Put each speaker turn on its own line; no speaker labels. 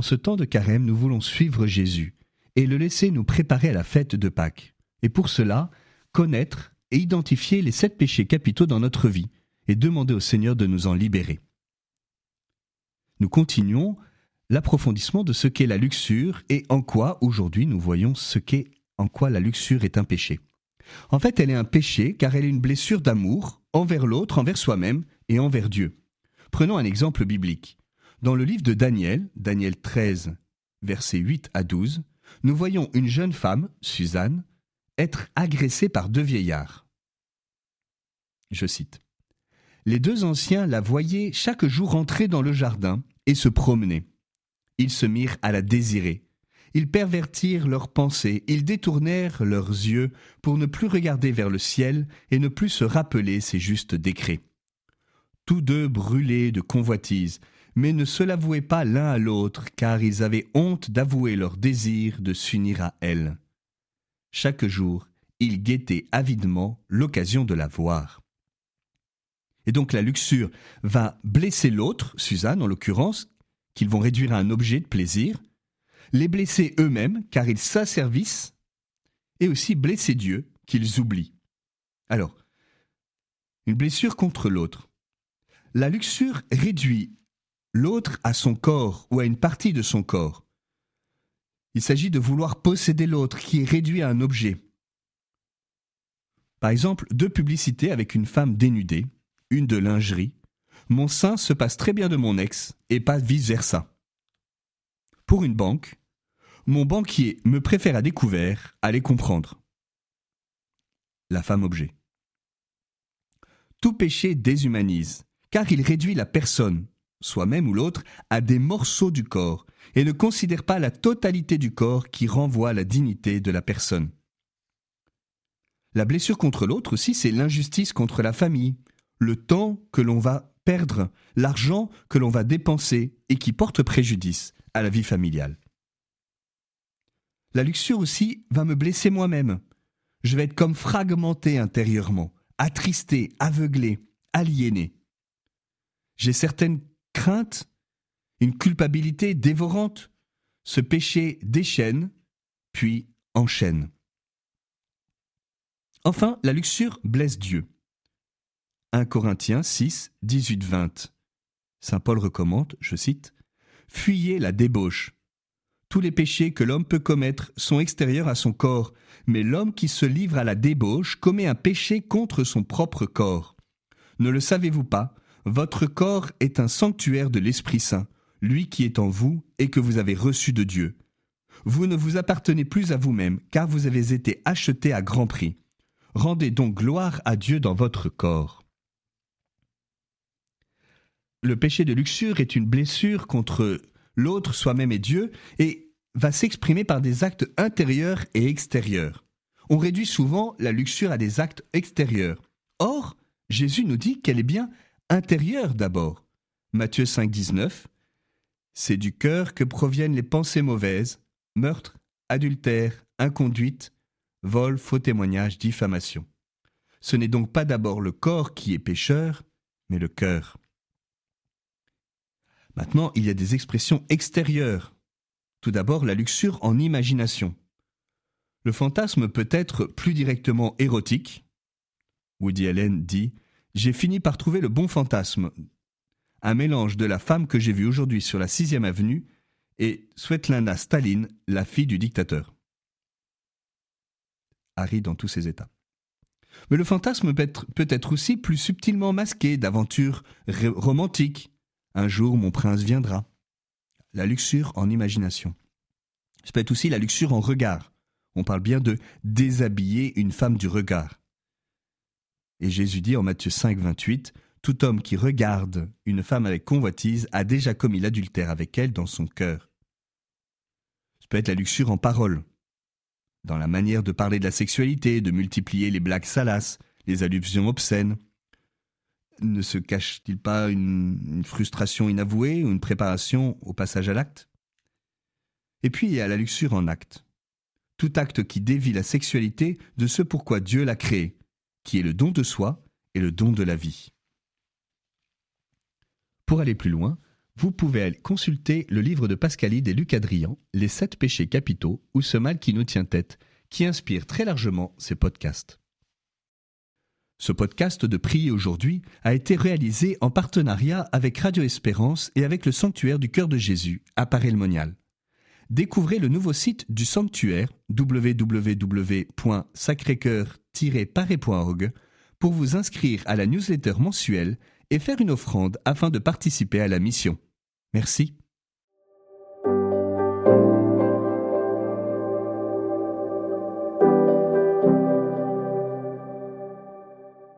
En ce temps de carême, nous voulons suivre Jésus et le laisser nous préparer à la fête de Pâques. Et pour cela, connaître et identifier les sept péchés capitaux dans notre vie et demander au Seigneur de nous en libérer. Nous continuons l'approfondissement de ce qu'est la luxure et en quoi aujourd'hui nous voyons ce qu'est en quoi la luxure est un péché. En fait, elle est un péché car elle est une blessure d'amour envers l'autre, envers soi-même et envers Dieu. Prenons un exemple biblique. Dans le livre de Daniel, Daniel 13, versets 8 à 12, nous voyons une jeune femme, Suzanne, être agressée par deux vieillards. Je cite. Les deux anciens la voyaient chaque jour entrer dans le jardin et se promener. Ils se mirent à la désirer. Ils pervertirent leurs pensées, ils détournèrent leurs yeux pour ne plus regarder vers le ciel et ne plus se rappeler ses justes décrets. Tous deux brûlaient de convoitise, mais ne se l'avouaient pas l'un à l'autre, car ils avaient honte d'avouer leur désir de s'unir à elle. Chaque jour, ils guettaient avidement l'occasion de la voir. Et donc la luxure va blesser l'autre, Suzanne en l'occurrence, qu'ils vont réduire à un objet de plaisir, les blesser eux-mêmes car ils s'asservissent, et aussi blesser Dieu qu'ils oublient. Alors, une blessure contre l'autre. La luxure réduit l'autre à son corps ou à une partie de son corps. Il s'agit de vouloir posséder l'autre qui est réduit à un objet. Par exemple, deux publicités avec une femme dénudée, une de lingerie. Mon sein se passe très bien de mon ex et pas vice-versa. Pour une banque, mon banquier me préfère à découvert, allez comprendre. La femme objet. Tout péché déshumanise, car il réduit la personne, soi-même ou l'autre, à des morceaux du corps, et ne considère pas la totalité du corps qui renvoie la dignité de la personne. La blessure contre l'autre aussi, c'est l'injustice contre la famille, le temps que l'on va perdre, l'argent que l'on va dépenser et qui porte préjudice à la vie familiale. La luxure aussi va me blesser moi-même. Je vais être comme fragmenté intérieurement, attristé, aveuglé, aliéné. J'ai certaines craintes, une culpabilité dévorante. Ce péché déchaîne, puis enchaîne. Enfin, la luxure blesse Dieu. 1 Corinthiens 6, 18, 20. Saint Paul recommande, je cite, Fuyez la débauche. Tous les péchés que l'homme peut commettre sont extérieurs à son corps, mais l'homme qui se livre à la débauche commet un péché contre son propre corps. Ne le savez-vous pas? Votre corps est un sanctuaire de l'Esprit Saint, lui qui est en vous et que vous avez reçu de Dieu. Vous ne vous appartenez plus à vous-même, car vous avez été acheté à grand prix. Rendez donc gloire à Dieu dans votre corps. Le péché de luxure est une blessure contre l'autre, soi-même et Dieu, et va s'exprimer par des actes intérieurs et extérieurs. On réduit souvent la luxure à des actes extérieurs. Or, Jésus nous dit qu'elle est bien intérieure d'abord. Matthieu 5, 19. C'est du cœur que proviennent les pensées mauvaises, meurtre, adultère, inconduite, vol, faux témoignage, diffamation. Ce n'est donc pas d'abord le corps qui est pécheur, mais le cœur. Maintenant, il y a des expressions extérieures. Tout d'abord, la luxure en imagination. Le fantasme peut être plus directement érotique. Woody Allen dit J'ai fini par trouver le bon fantasme. Un mélange de la femme que j'ai vue aujourd'hui sur la 6 avenue et Svetlana Staline, la fille du dictateur. Harry dans tous ses états. Mais le fantasme peut être, peut être aussi plus subtilement masqué d'aventures romantiques, un jour mon prince viendra. La luxure en imagination. Ça peut être aussi la luxure en regard. On parle bien de déshabiller une femme du regard. Et Jésus dit en Matthieu 5, 28, Tout homme qui regarde une femme avec convoitise a déjà commis l'adultère avec elle dans son cœur. Ça peut être la luxure en parole, dans la manière de parler de la sexualité, de multiplier les blagues salaces, les allusions obscènes, ne se cache-t-il pas une, frustration inavouée ou une préparation au passage à l'acte? Et puis il y a la luxure en acte. Tout acte qui dévie la sexualité de ce pourquoi Dieu l'a créé, qui est le don de soi et le don de la vie. Pour aller plus loin, vous pouvez consulter le livre de Pascalide et Luc Adrian, Les sept péchés capitaux ou ce mal qui nous tient tête, qui inspire très largement ces podcasts. Ce podcast de Prier aujourd'hui a été réalisé en partenariat avec Radio Espérance et avec le Sanctuaire du Cœur de Jésus à Paris-le-Monial. Découvrez le nouveau site du sanctuaire pour vous inscrire à la newsletter mensuelle et faire une offrande afin de participer à la mission. Merci.